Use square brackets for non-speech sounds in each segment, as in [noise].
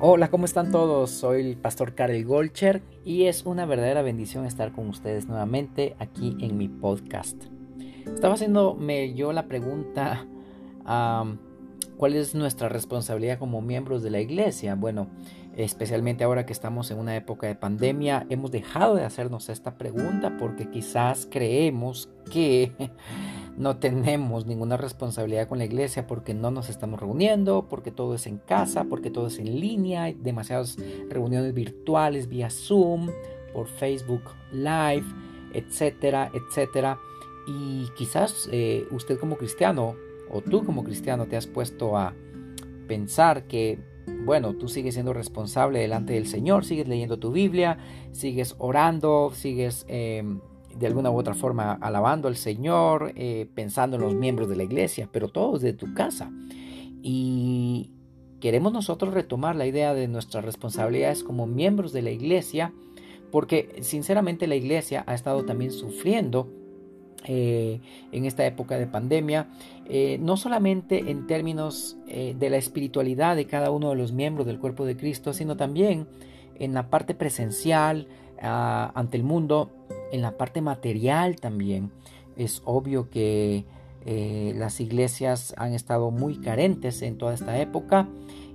Hola, ¿cómo están todos? Soy el pastor Karel Golcher y es una verdadera bendición estar con ustedes nuevamente aquí en mi podcast. Estaba haciéndome yo la pregunta, ¿cuál es nuestra responsabilidad como miembros de la iglesia? Bueno, especialmente ahora que estamos en una época de pandemia, hemos dejado de hacernos esta pregunta porque quizás creemos que no tenemos ninguna responsabilidad con la iglesia porque no nos estamos reuniendo, porque todo es en casa, porque todo es en línea, hay demasiadas reuniones virtuales vía Zoom, por Facebook Live, etcétera, etcétera. Y quizás eh, usted como cristiano o tú como cristiano te has puesto a pensar que, bueno, tú sigues siendo responsable delante del Señor, sigues leyendo tu Biblia, sigues orando, sigues... Em, de alguna u otra forma alabando al Señor, eh, pensando en los miembros de la iglesia, pero todos de tu casa. Y queremos nosotros retomar la idea de nuestras responsabilidades como miembros de la iglesia, porque sinceramente la iglesia ha estado también sufriendo eh, en esta época de pandemia, eh, no solamente en términos de la espiritualidad de cada uno de los miembros del cuerpo de Cristo, sino también en la parte presencial ah, ante el mundo en la parte material también. Es obvio que eh, las iglesias han estado muy carentes en toda esta época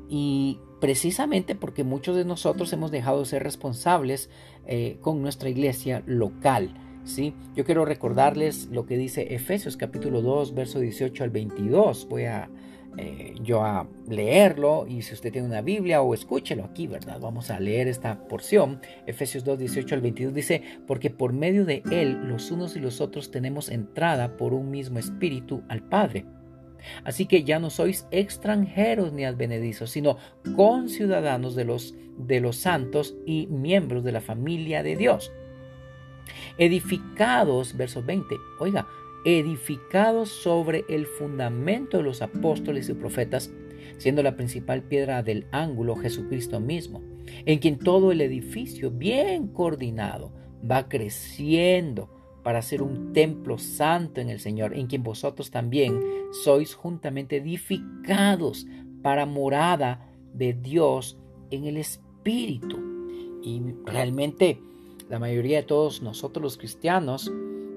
y precisamente porque muchos de nosotros hemos dejado de ser responsables eh, con nuestra iglesia local. ¿sí? Yo quiero recordarles lo que dice Efesios capítulo 2, verso 18 al 22. Voy a eh, yo a leerlo y si usted tiene una Biblia o escúchelo aquí, ¿verdad? Vamos a leer esta porción. Efesios 2, 18 al 22 dice, porque por medio de él los unos y los otros tenemos entrada por un mismo espíritu al Padre. Así que ya no sois extranjeros ni advenedizos, sino conciudadanos de los, de los santos y miembros de la familia de Dios. Edificados, verso 20, oiga, edificados sobre el fundamento de los apóstoles y profetas, siendo la principal piedra del ángulo Jesucristo mismo, en quien todo el edificio bien coordinado va creciendo para ser un templo santo en el Señor, en quien vosotros también sois juntamente edificados para morada de Dios en el Espíritu. Y realmente la mayoría de todos nosotros los cristianos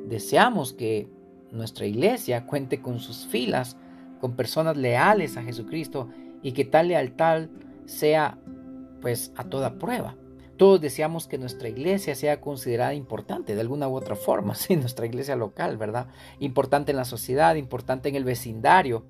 deseamos que nuestra iglesia cuente con sus filas, con personas leales a Jesucristo y que tal lealtad sea pues a toda prueba. Todos deseamos que nuestra iglesia sea considerada importante de alguna u otra forma, [laughs] sí, nuestra iglesia local, ¿verdad? Importante en la sociedad, importante en el vecindario.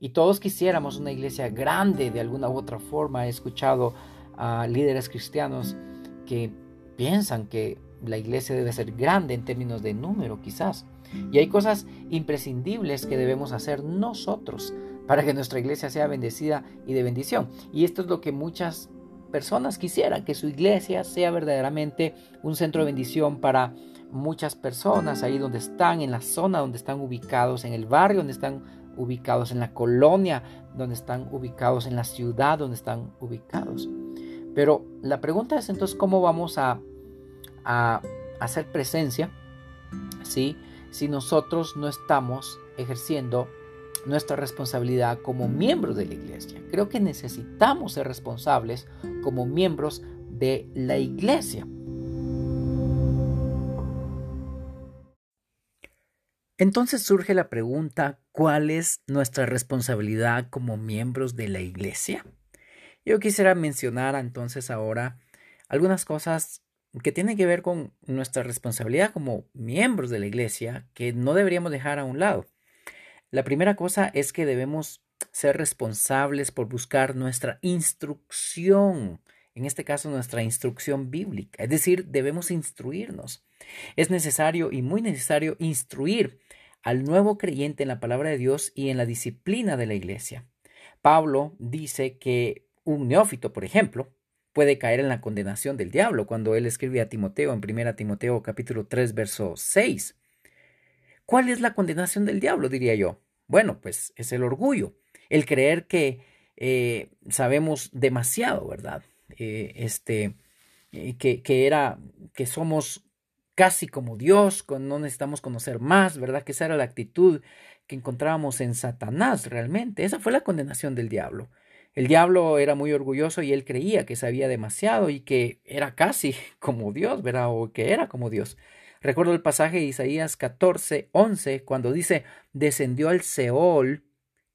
Y todos quisiéramos una iglesia grande de alguna u otra forma. He escuchado a líderes cristianos que piensan que la iglesia debe ser grande en términos de número, quizás. Y hay cosas imprescindibles que debemos hacer nosotros para que nuestra iglesia sea bendecida y de bendición. Y esto es lo que muchas personas quisieran, que su iglesia sea verdaderamente un centro de bendición para muchas personas ahí donde están, en la zona donde están ubicados, en el barrio donde están ubicados, en la colonia donde están ubicados, en la ciudad donde están ubicados. Pero la pregunta es entonces cómo vamos a, a hacer presencia, ¿sí? Si nosotros no estamos ejerciendo nuestra responsabilidad como miembros de la iglesia. Creo que necesitamos ser responsables como miembros de la iglesia. Entonces surge la pregunta, ¿cuál es nuestra responsabilidad como miembros de la iglesia? Yo quisiera mencionar entonces ahora algunas cosas que tiene que ver con nuestra responsabilidad como miembros de la iglesia que no deberíamos dejar a un lado. La primera cosa es que debemos ser responsables por buscar nuestra instrucción, en este caso nuestra instrucción bíblica, es decir, debemos instruirnos. Es necesario y muy necesario instruir al nuevo creyente en la palabra de Dios y en la disciplina de la iglesia. Pablo dice que un neófito, por ejemplo, puede caer en la condenación del diablo cuando él escribe a Timoteo en 1 Timoteo capítulo 3 verso 6. ¿Cuál es la condenación del diablo, diría yo? Bueno, pues es el orgullo, el creer que eh, sabemos demasiado, ¿verdad? Eh, este, eh, que, que, era, que somos casi como Dios, no necesitamos conocer más, ¿verdad? Que esa era la actitud que encontrábamos en Satanás realmente. Esa fue la condenación del diablo El diablo era muy orgulloso y él creía que sabía demasiado y que era casi [laughs] como Dios, ¿verdad? O que era como Dios. Recuerdo el pasaje de Isaías 14, 11, cuando dice, descendió al Seol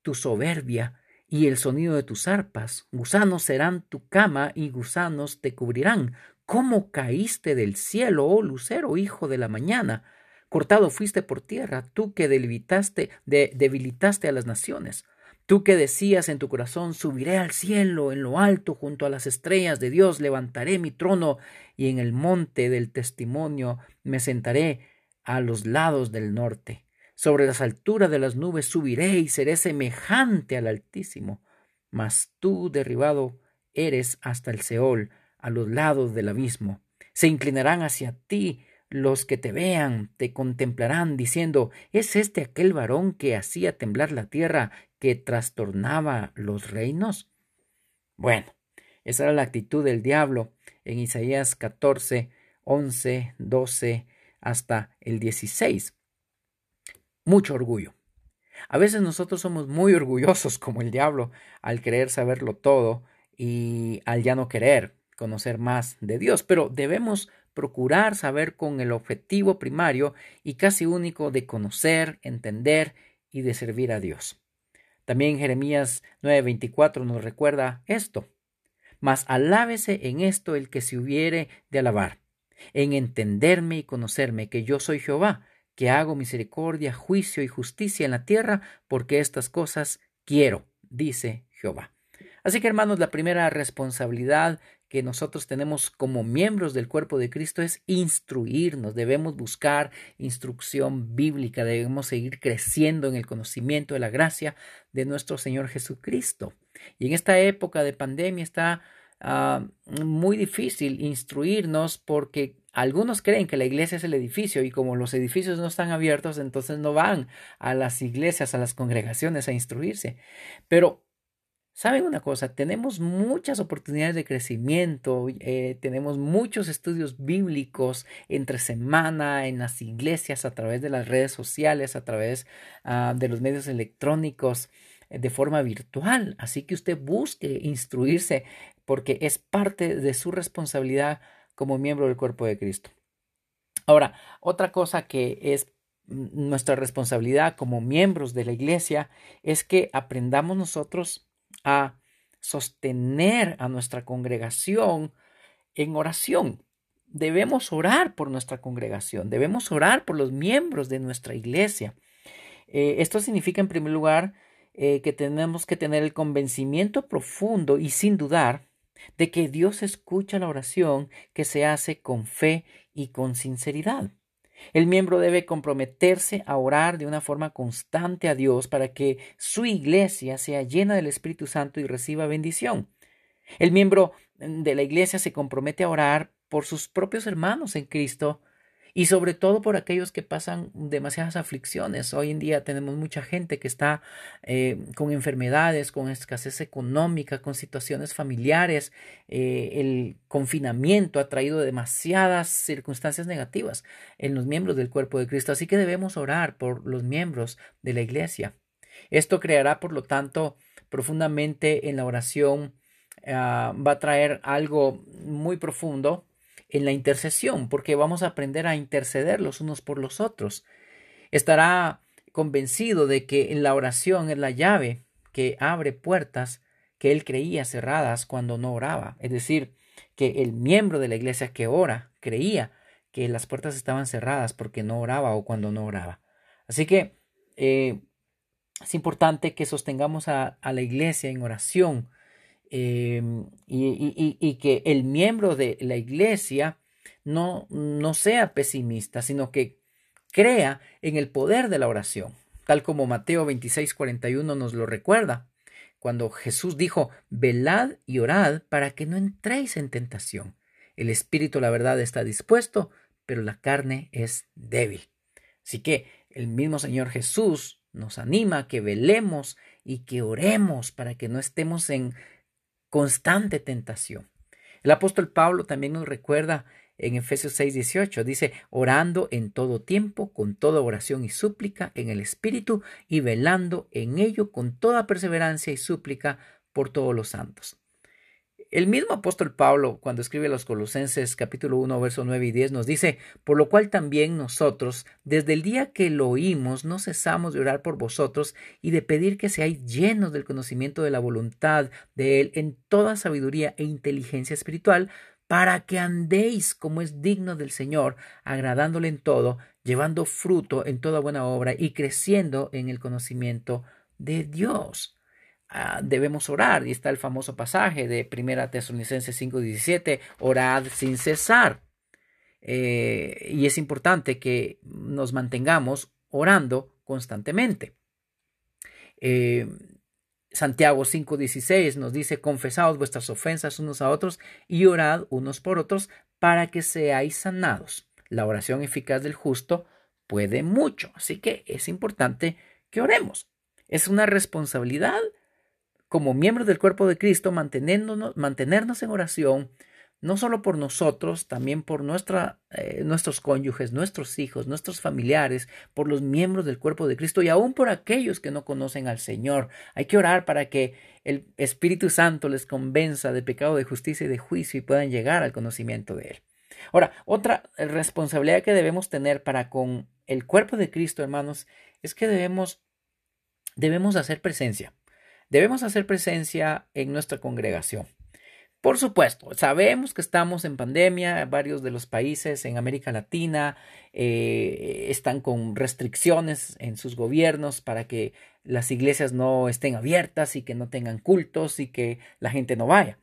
tu soberbia y el sonido de tus arpas. Gusanos serán tu cama y gusanos te cubrirán. ¿Cómo caíste del cielo, oh lucero, hijo de la mañana? Cortado fuiste por tierra, tú que debilitaste, debilitaste a las naciones. Tú que decías en tu corazón, subiré al cielo, en lo alto, junto a las estrellas de Dios, levantaré mi trono y en el monte del testimonio me sentaré a los lados del norte. Sobre las alturas de las nubes subiré y seré semejante al Altísimo. Mas tú, derribado, eres hasta el Seol, a los lados del abismo. Se inclinarán hacia ti los que te vean, te contemplarán, diciendo, ¿es este aquel varón que hacía temblar la tierra que trastornaba los reinos? Bueno, esa era la actitud del diablo en Isaías 14, 11, 12 hasta el 16. Mucho orgullo. A veces nosotros somos muy orgullosos como el diablo al querer saberlo todo y al ya no querer conocer más de Dios, pero debemos procurar saber con el objetivo primario y casi único de conocer, entender y de servir a Dios. También Jeremías 9:24 nos recuerda esto. Mas alábese en esto el que se hubiere de alabar, en entenderme y conocerme que yo soy Jehová, que hago misericordia, juicio y justicia en la tierra, porque estas cosas quiero, dice Jehová. Así que hermanos, la primera responsabilidad que nosotros tenemos como miembros del cuerpo de Cristo es instruirnos, debemos buscar instrucción bíblica, debemos seguir creciendo en el conocimiento de la gracia de nuestro Señor Jesucristo. Y en esta época de pandemia está ah, muy difícil instruirnos porque algunos creen que la iglesia es el edificio y como los edificios no están abiertos, entonces no van a las iglesias, a las congregaciones a instruirse. Pero Saben una cosa, tenemos muchas oportunidades de crecimiento, eh, tenemos muchos estudios bíblicos entre semana en las iglesias, a través de las redes sociales, a través ah, de los medios electrónicos, eh, de forma virtual. Así que usted busque instruirse porque es parte de su responsabilidad como miembro del cuerpo de Cristo. Ahora, otra cosa que es nuestra responsabilidad como miembros de la iglesia es que aprendamos nosotros a sostener a nuestra congregación en oración. Debemos orar por nuestra congregación, debemos orar por los miembros de nuestra iglesia. Eh, esto significa, en primer lugar, eh, que tenemos que tener el convencimiento profundo y sin dudar de que Dios escucha la oración que se hace con fe y con sinceridad. El miembro debe comprometerse a orar de una forma constante a Dios para que su iglesia sea llena del Espíritu Santo y reciba bendición. El miembro de la iglesia se compromete a orar por sus propios hermanos en Cristo y sobre todo por aquellos que pasan demasiadas aflicciones. Hoy en día tenemos mucha gente que está eh, con enfermedades, con escasez económica, con situaciones familiares. Eh, el confinamiento ha traído demasiadas circunstancias negativas en los miembros del cuerpo de Cristo, así que debemos orar por los miembros de la iglesia. Esto creará, por lo tanto, profundamente en la oración, ah, va a traer algo muy profundo en la intercesión, porque vamos a aprender a interceder los unos por los otros. Estará convencido de que en la oración es la llave que abre puertas que él creía cerradas cuando no oraba. Es decir, que el miembro de la iglesia que ora creía que las puertas estaban cerradas porque no oraba o cuando no oraba. Así que eh, es importante que sostengamos a, a la iglesia en oración Em, y, que el miembro de la iglesia no, no sea pesimista, sino que crea en el poder de la oración, tal como Mateo 26, 41 nos lo recuerda, cuando Jesús dijo, velad y orad para que no entréis en tentación. El espíritu, la verdad, está dispuesto, pero la carne es débil. Así que el mismo Señor Jesús nos anima a que velemos y que oremos para que no estemos en constante tentación. El apóstol Pablo también nos recuerda en Efesios 6:18, dice, orando en todo tiempo, con toda oración y súplica en el Espíritu, y velando en ello con toda perseverancia y súplica por todos los santos. El mismo apóstol Pablo, cuando escribe a los Colosenses capítulo 1, verso 9 y 10, nos dice, por lo cual también nosotros, desde el día que lo oímos, no cesamos de orar por vosotros y de pedir que seáis llenos del conocimiento de la voluntad de Él en toda sabiduría e inteligencia espiritual, para que andéis como es digno del Señor, agradándole en todo, llevando fruto en toda buena obra y creciendo en el conocimiento de Dios. Ah, debemos orar. Y está el famoso pasaje de 1 Tesalonicenses 5:17, orad sin cesar. Eh, y es importante que nos mantengamos orando constantemente. Eh, Santiago 5:16 nos dice, confesaos vuestras ofensas unos a otros y orad unos por otros para que seáis sanados. La oración eficaz del justo puede mucho, así que es importante que oremos. Es una responsabilidad como miembros del cuerpo de Cristo, mantenernos en oración, no solo por nosotros, también por nuestra, eh, nuestros cónyuges, nuestros hijos, nuestros familiares, por los miembros del cuerpo de Cristo y aún por aquellos que no conocen al Señor. Hay que orar para que el Espíritu Santo les convenza de pecado, de justicia y de juicio y puedan llegar al conocimiento de Él. Ahora, otra responsabilidad que debemos tener para con el cuerpo de Cristo, hermanos, es que debemos, debemos hacer presencia debemos hacer presencia en nuestra congregación. Por supuesto, sabemos que estamos en pandemia, varios de los países en América Latina eh, están con restricciones en sus gobiernos para que las iglesias no estén abiertas y que no tengan cultos y que la gente no vaya.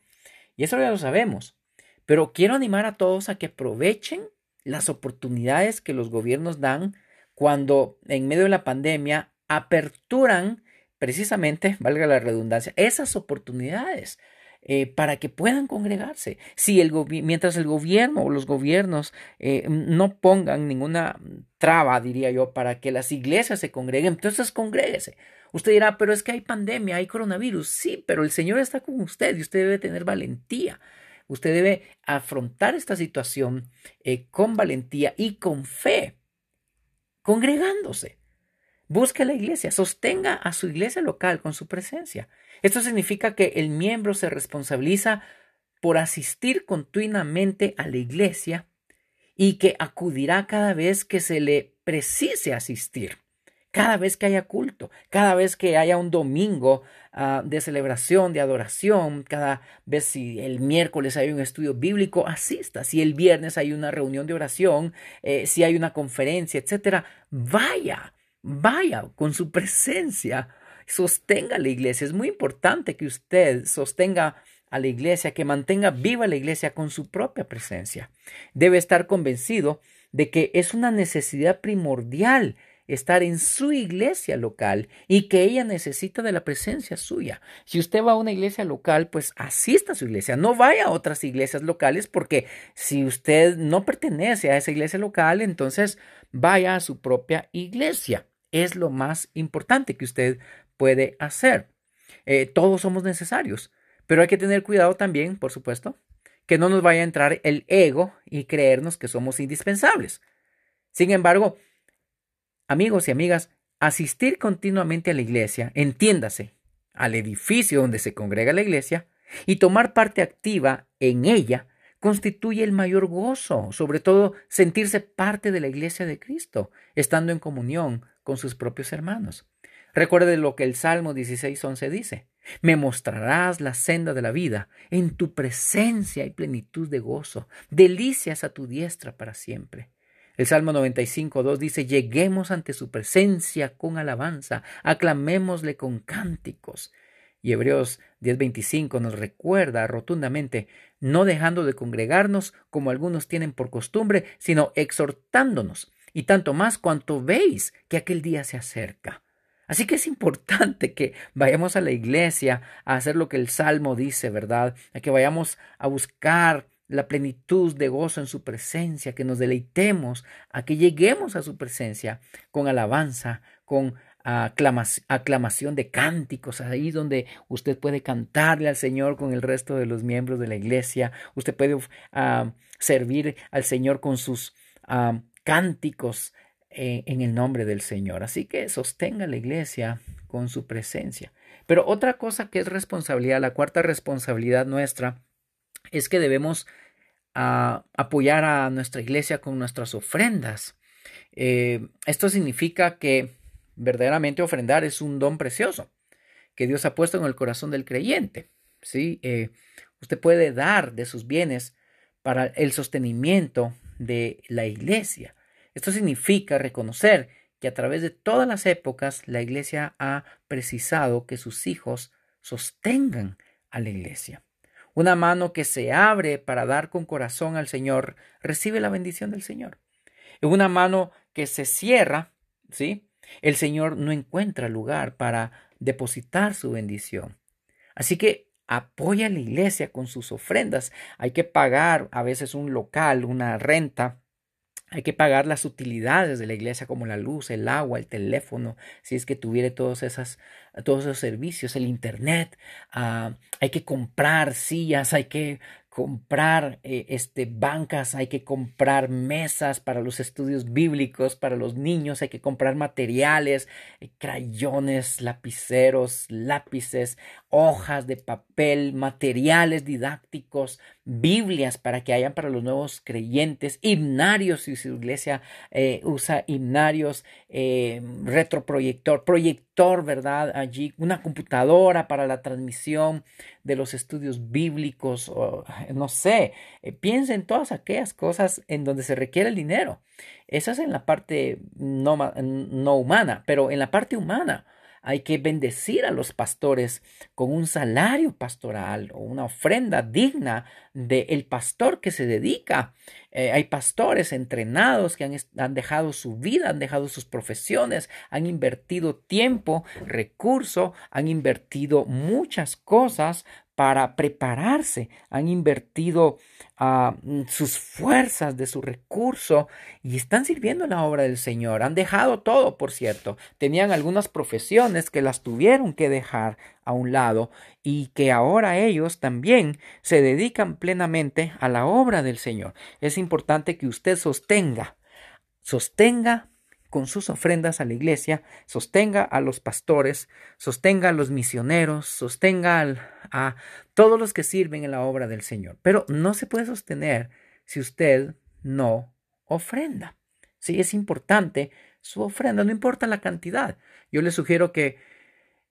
Y eso ya lo sabemos. Pero quiero animar a todos a que aprovechen las oportunidades que los gobiernos dan cuando en medio de la pandemia aperturan precisamente, valga la redundancia, esas oportunidades eh, para que puedan congregarse. Si el mientras el gobierno o los gobiernos eh, no pongan ninguna traba, diría yo, para que las iglesias se congreguen, entonces congréguese. Usted dirá, pero es que hay pandemia, hay coronavirus. Sí, pero el Señor está con usted y usted debe tener valentía. Usted debe afrontar esta situación eh, con valentía y con fe, congregándose. Busque la iglesia, sostenga a su iglesia local con su presencia. Esto significa que el miembro se responsabiliza por asistir continuamente a la iglesia y que acudirá cada vez que se le precise asistir, cada vez que haya culto, cada vez que haya un domingo ah, de celebración, de adoración, cada vez si el miércoles hay un estudio bíblico, asista, si el viernes hay una reunión de oración, eh, si hay una conferencia, etcétera, vaya Vaya con su presencia, sostenga la iglesia. Es muy importante que usted sostenga a la iglesia, que mantenga viva la iglesia con su propia presencia. Debe estar convencido de que es una necesidad primordial estar en su iglesia local y que ella necesita de la presencia suya. Si usted va a una iglesia local, pues asista a su iglesia, no vaya a otras iglesias locales porque si usted no pertenece a esa iglesia local, entonces vaya a su propia iglesia es lo más importante que usted puede hacer. Eh, todos somos necesarios, pero hay que tener cuidado también, por supuesto, que no nos vaya a entrar el ego y creernos que somos indispensables. Sin embargo, amigos y amigas, asistir continuamente a la iglesia, entiéndase, al edificio donde se congrega la iglesia, y tomar parte activa en ella, constituye el mayor gozo, sobre todo sentirse parte de la iglesia de Cristo, estando en comunión con sus propios hermanos. Recuerde lo que el Salmo 16.11 dice. Me mostrarás la senda de la vida. En tu presencia hay plenitud de gozo. Delicias a tu diestra para siempre. El Salmo 95.2 dice, lleguemos ante su presencia con alabanza, aclamémosle con cánticos. Y Hebreos 10:25 nos recuerda rotundamente, no dejando de congregarnos como algunos tienen por costumbre, sino exhortándonos, y tanto más cuanto veis que aquel día se acerca. Así que es importante que vayamos a la iglesia a hacer lo que el Salmo dice, ¿verdad? A que vayamos a buscar la plenitud de gozo en su presencia, que nos deleitemos, a que lleguemos a su presencia con alabanza, con aclamación de cánticos, ahí donde usted puede cantarle al Señor con el resto de los miembros de la iglesia, usted puede ah, servir al Señor con sus ah, cánticos eh, en el nombre del Señor. Así que sostenga la iglesia con su presencia. Pero otra cosa que es responsabilidad, la cuarta responsabilidad nuestra, es que debemos ah, apoyar a nuestra iglesia con nuestras ofrendas. Eh, esto significa que verdaderamente ofrendar es un don precioso que Dios ha puesto en el corazón del creyente. ¿sí? Eh, usted puede dar de sus bienes para el sostenimiento de la iglesia. Esto significa reconocer que a través de todas las épocas la iglesia ha precisado que sus hijos sostengan a la iglesia. Una mano que se abre para dar con corazón al Señor recibe la bendición del Señor. Una mano que se cierra, ¿sí? El Señor no encuentra lugar para depositar su bendición. Así que apoya a la iglesia con sus ofrendas. Hay que pagar a veces un local, una renta. Hay que pagar las utilidades de la iglesia como la luz, el agua, el teléfono, si es que tuviera todos, todos esos servicios, el internet. Ah, hay que comprar sillas, hay que comprar eh, este, bancas, hay que comprar mesas para los estudios bíblicos, para los niños, hay que comprar materiales, eh, crayones, lapiceros, lápices, hojas de papel, materiales didácticos, Biblias para que hayan para los nuevos creyentes, himnarios si su iglesia eh, usa himnarios, retroproyector, proyector, ¿verdad? Allí, una computadora para la transmisión de los estudios bíblicos, o, no sé, eh, piensa en todas aquellas cosas en donde se requiere el dinero. Esa es en la parte no, no humana, pero en la parte humana hay que bendecir a los pastores con un salario pastoral o una ofrenda digna del pastor que se dedica. Eh, hay pastores entrenados que han, han, dejado su vida, han dejado sus profesiones, han invertido tiempo, recurso, han invertido muchas cosas para prepararse, han invertido ah, mm, sus fuerzas de su recurso y están sirviendo en la obra del Señor. Han dejado todo, por cierto. Tenían algunas profesiones que las tuvieron que dejar a un lado y que ahora ellos también se dedican plenamente a la obra del Señor. Es importante que usted sostenga, sostenga con sus ofrendas a la iglesia, sostenga a los pastores, sostenga a los misioneros, sostenga a todos los que sirven en la obra del Señor. Pero no se puede sostener si usted no ofrenda. Sí, es importante su ofrenda, no importa la cantidad. Yo le sugiero que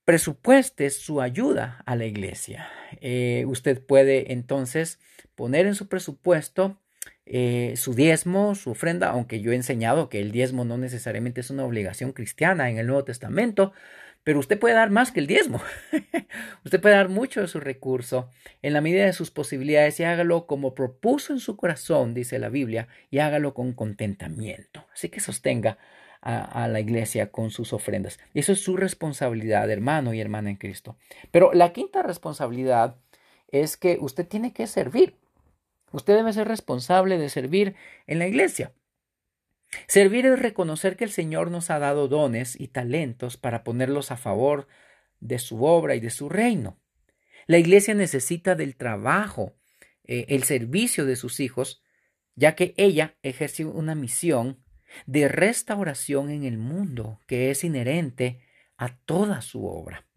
presupueste su ayuda a la iglesia. Eh, usted puede entonces poner en su presupuesto eh, su diezmo, su ofrenda, aunque yo he enseñado que el diezmo no necesariamente es una obligación cristiana en el Nuevo Testamento, pero usted puede dar más que el diezmo. [laughs] usted puede dar mucho de su recurso en la medida de sus posibilidades y hágalo como propuso en su corazón, dice la Biblia, y hágalo con contentamiento. Así que sostenga a, la iglesia con sus ofrendas. Eso es su responsabilidad, hermano y hermana en Cristo. Pero la quinta responsabilidad es que usted tiene que servir. Usted debe ser responsable de servir en la iglesia. Servir es reconocer que el Señor nos ha dado dones y talentos para ponerlos a favor de su obra y de su reino. La iglesia necesita del trabajo, eh, el servicio de sus hijos, ya que ella ejerce una misión de restauración en el mundo que es inherente a toda su obra.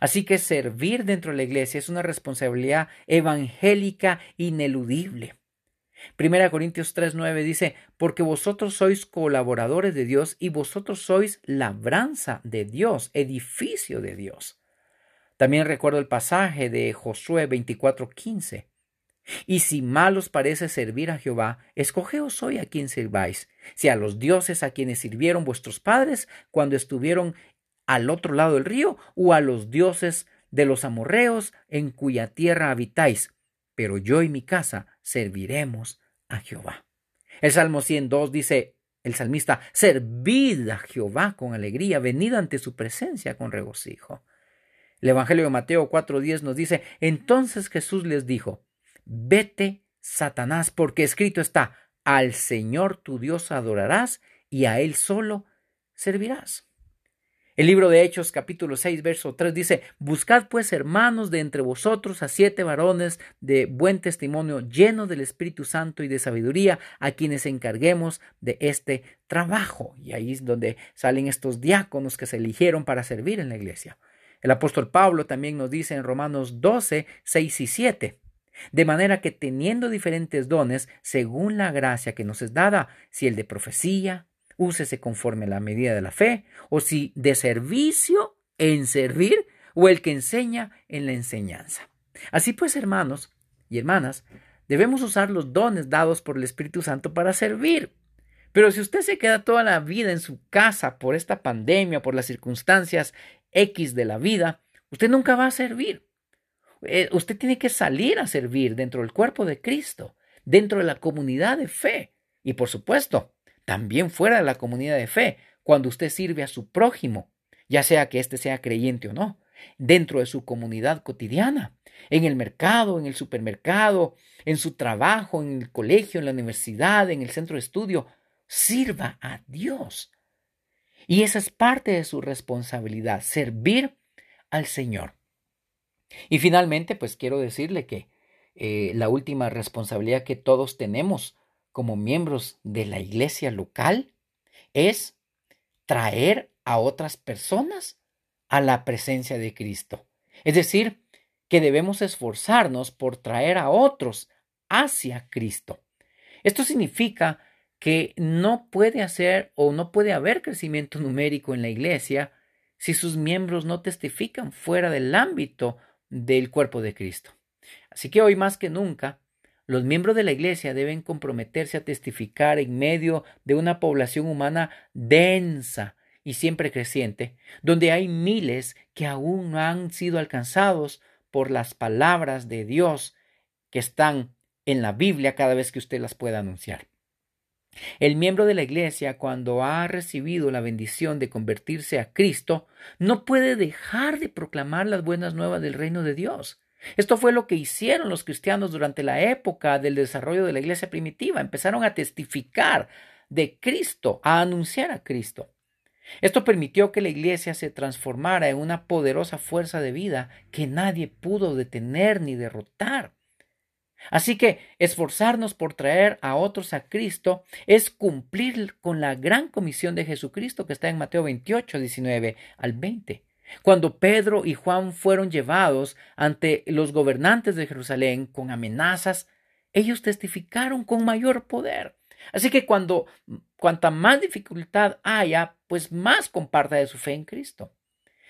Así que servir dentro de la iglesia es una responsabilidad evangélica ineludible. Primera Corintios 3:9 dice, porque vosotros sois colaboradores de Dios y vosotros sois labranza de Dios, edificio de Dios. También recuerdo el pasaje de Josué 24:15. Y si mal os parece servir a Jehová, escogeos hoy a quien sirváis, si a los dioses a quienes sirvieron vuestros padres cuando estuvieron al otro lado del río o a los dioses de los amorreos en cuya tierra habitáis, pero yo y mi casa serviremos a Jehová. El Salmo 102 dice el salmista, servid a Jehová con alegría, venid ante su presencia con regocijo. El Evangelio de Mateo 4:10 nos dice, entonces Jesús les dijo, vete, Satanás, porque escrito está, al Señor tu Dios adorarás y a Él solo servirás. El libro de Hechos capítulo 6 verso 3 dice, Buscad pues hermanos de entre vosotros a siete varones de buen testimonio, llenos del Espíritu Santo y de sabiduría, a quienes encarguemos de este trabajo. Y ahí es donde salen estos diáconos que se eligieron para servir en la iglesia. El apóstol Pablo también nos dice en Romanos 12, 6 y 7. De manera que teniendo diferentes dones, según la gracia que nos es dada, si el de profecía, úsese conforme a la medida de la fe, o si de servicio en servir, o el que enseña en la enseñanza. Así pues, hermanos y hermanas, debemos usar los dones dados por el Espíritu Santo para servir. Pero si usted se queda toda la vida en su casa por esta pandemia, por las circunstancias X de la vida, usted nunca va a servir. Eh, usted tiene que salir a servir dentro del cuerpo de Cristo, dentro de la comunidad de fe. Y por supuesto, también fuera de la comunidad de fe, cuando usted sirve a su prójimo, ya sea que éste sea creyente o no, dentro de su comunidad cotidiana, en el mercado, en el supermercado, en su trabajo, en el colegio, en la universidad, en el centro de estudio, sirva a Dios. Y esa es parte de su responsabilidad, servir al Señor. Y finalmente, pues quiero decirle que eh, la última responsabilidad que todos tenemos como miembros de la iglesia local es traer a otras personas a la presencia de Cristo. Es decir, que debemos esforzarnos por traer a otros hacia Cristo. Esto significa que no puede hacer o no puede haber crecimiento numérico en la iglesia si sus miembros no testifican fuera del ámbito del cuerpo de Cristo. Así que hoy más que nunca los miembros de la Iglesia deben comprometerse a testificar en medio de una población humana densa y siempre creciente, donde hay miles que aún no han sido alcanzados por las palabras de Dios que están en la Biblia cada vez que usted las pueda anunciar. El miembro de la Iglesia, cuando ha recibido la bendición de convertirse a Cristo, no puede dejar de proclamar las buenas nuevas del reino de Dios. Esto fue lo que hicieron los cristianos durante la época del desarrollo de la iglesia primitiva. Empezaron a testificar de Cristo, a anunciar a Cristo. Esto permitió que la iglesia se transformara en una poderosa fuerza de vida que nadie pudo detener ni derrotar. Así que esforzarnos por traer a otros a Cristo es cumplir con la gran comisión de Jesucristo que está en Mateo 28, 19 al 20. Cuando Pedro y Juan fueron llevados ante los gobernantes de Jerusalén con amenazas, ellos testificaron con mayor poder. Así que cuando cuanta más dificultad haya, pues más comparta de su fe en Cristo.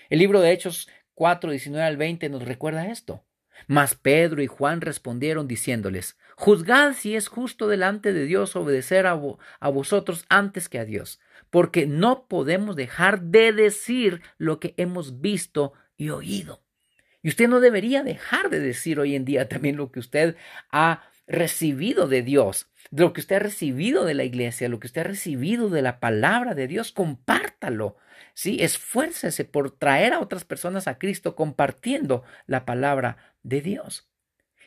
El libro de Hechos 4, 19 al 20 nos recuerda esto. Mas Pedro y Juan respondieron diciéndoles, Juzgad si es justo delante de Dios obedecer a, a vosotros antes que a Dios porque no podemos dejar de decir lo que hemos visto y oído. Y usted no debería dejar de decir hoy en día también lo que usted ha recibido de Dios, lo que usted ha recibido de la iglesia, lo que usted ha recibido de la palabra de Dios, compártalo. Sí, esfuércese por traer a otras personas a Cristo compartiendo la palabra de Dios.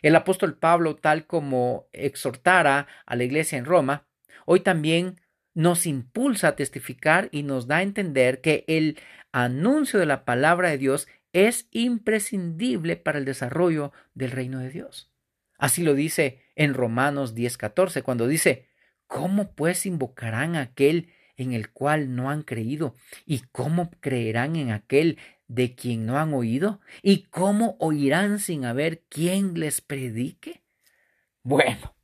El apóstol Pablo, tal como exhortara a la iglesia en Roma, hoy también nos impulsa a testificar y nos da a entender que el anuncio de la palabra de Dios es imprescindible para el desarrollo del reino de Dios. Así lo dice en Romanos 10:14, cuando dice, ¿cómo pues invocarán a aquel en el cual no han creído? ¿Y cómo creerán en aquel de quien no han oído? ¿Y cómo oirán sin haber quien les predique? Bueno,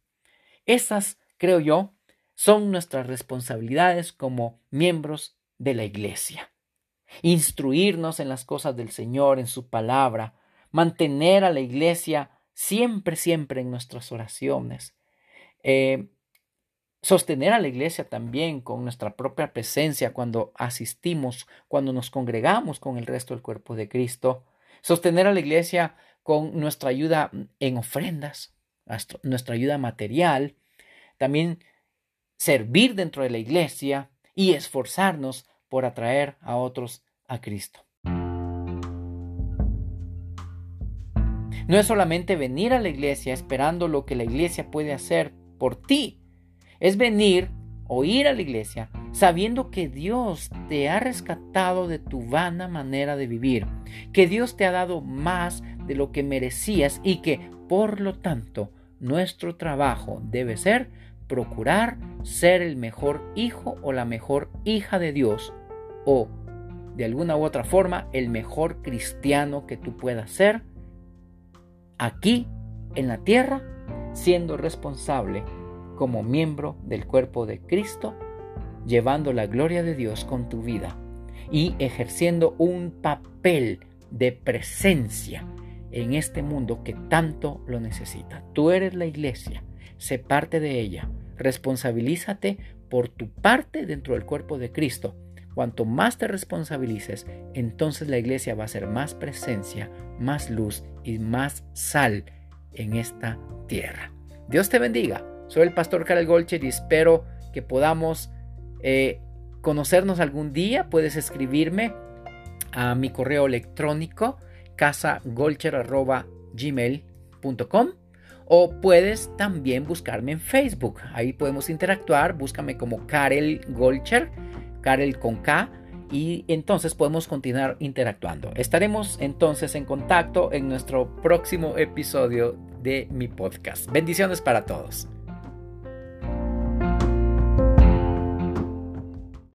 esas, creo yo, son nuestras responsabilidades como miembros de la Iglesia. Instruirnos en las cosas del Señor, en su palabra, mantener a la Iglesia siempre, siempre en nuestras oraciones, eh, sostener a la Iglesia también con nuestra propia presencia cuando asistimos, cuando nos congregamos con el resto del cuerpo de Cristo, sostener a la Iglesia con nuestra ayuda en ofrendas, nuestra ayuda material, también servir dentro de la iglesia y esforzarnos por atraer a otros a Cristo. No es solamente venir a la iglesia esperando lo que la iglesia puede hacer por ti. Es venir o ir a la iglesia sabiendo que Dios te ha rescatado de tu vana manera de vivir, que Dios te ha dado más de lo que merecías y que, por lo tanto, nuestro trabajo debe ser procurar ser el mejor hijo o la mejor hija de Dios o, de alguna u otra forma, el mejor cristiano que tú puedas ser aquí en la tierra, siendo responsable como miembro del cuerpo de Cristo llevando la gloria de Dios con tu vida y ejerciendo un papel de presencia en este mundo que tanto lo necesita. Tú eres la iglesia, sé parte de ella, responsabilízate por tu parte dentro del cuerpo de Cristo. Cuanto más te responsabilices, entonces la iglesia va a ser más presencia, más luz y más sal en esta tierra. Dios te bendiga. Soy el pastor Karel Golcher y espero que podamos eh, conocernos algún día, puedes escribirme a mi correo electrónico casagolcher.gmail.com o puedes también buscarme en Facebook. Ahí podemos interactuar. Búscame como Karel Golcher, Karel con K, y entonces podemos continuar interactuando. Estaremos entonces en contacto en nuestro próximo episodio de mi podcast. Bendiciones para todos.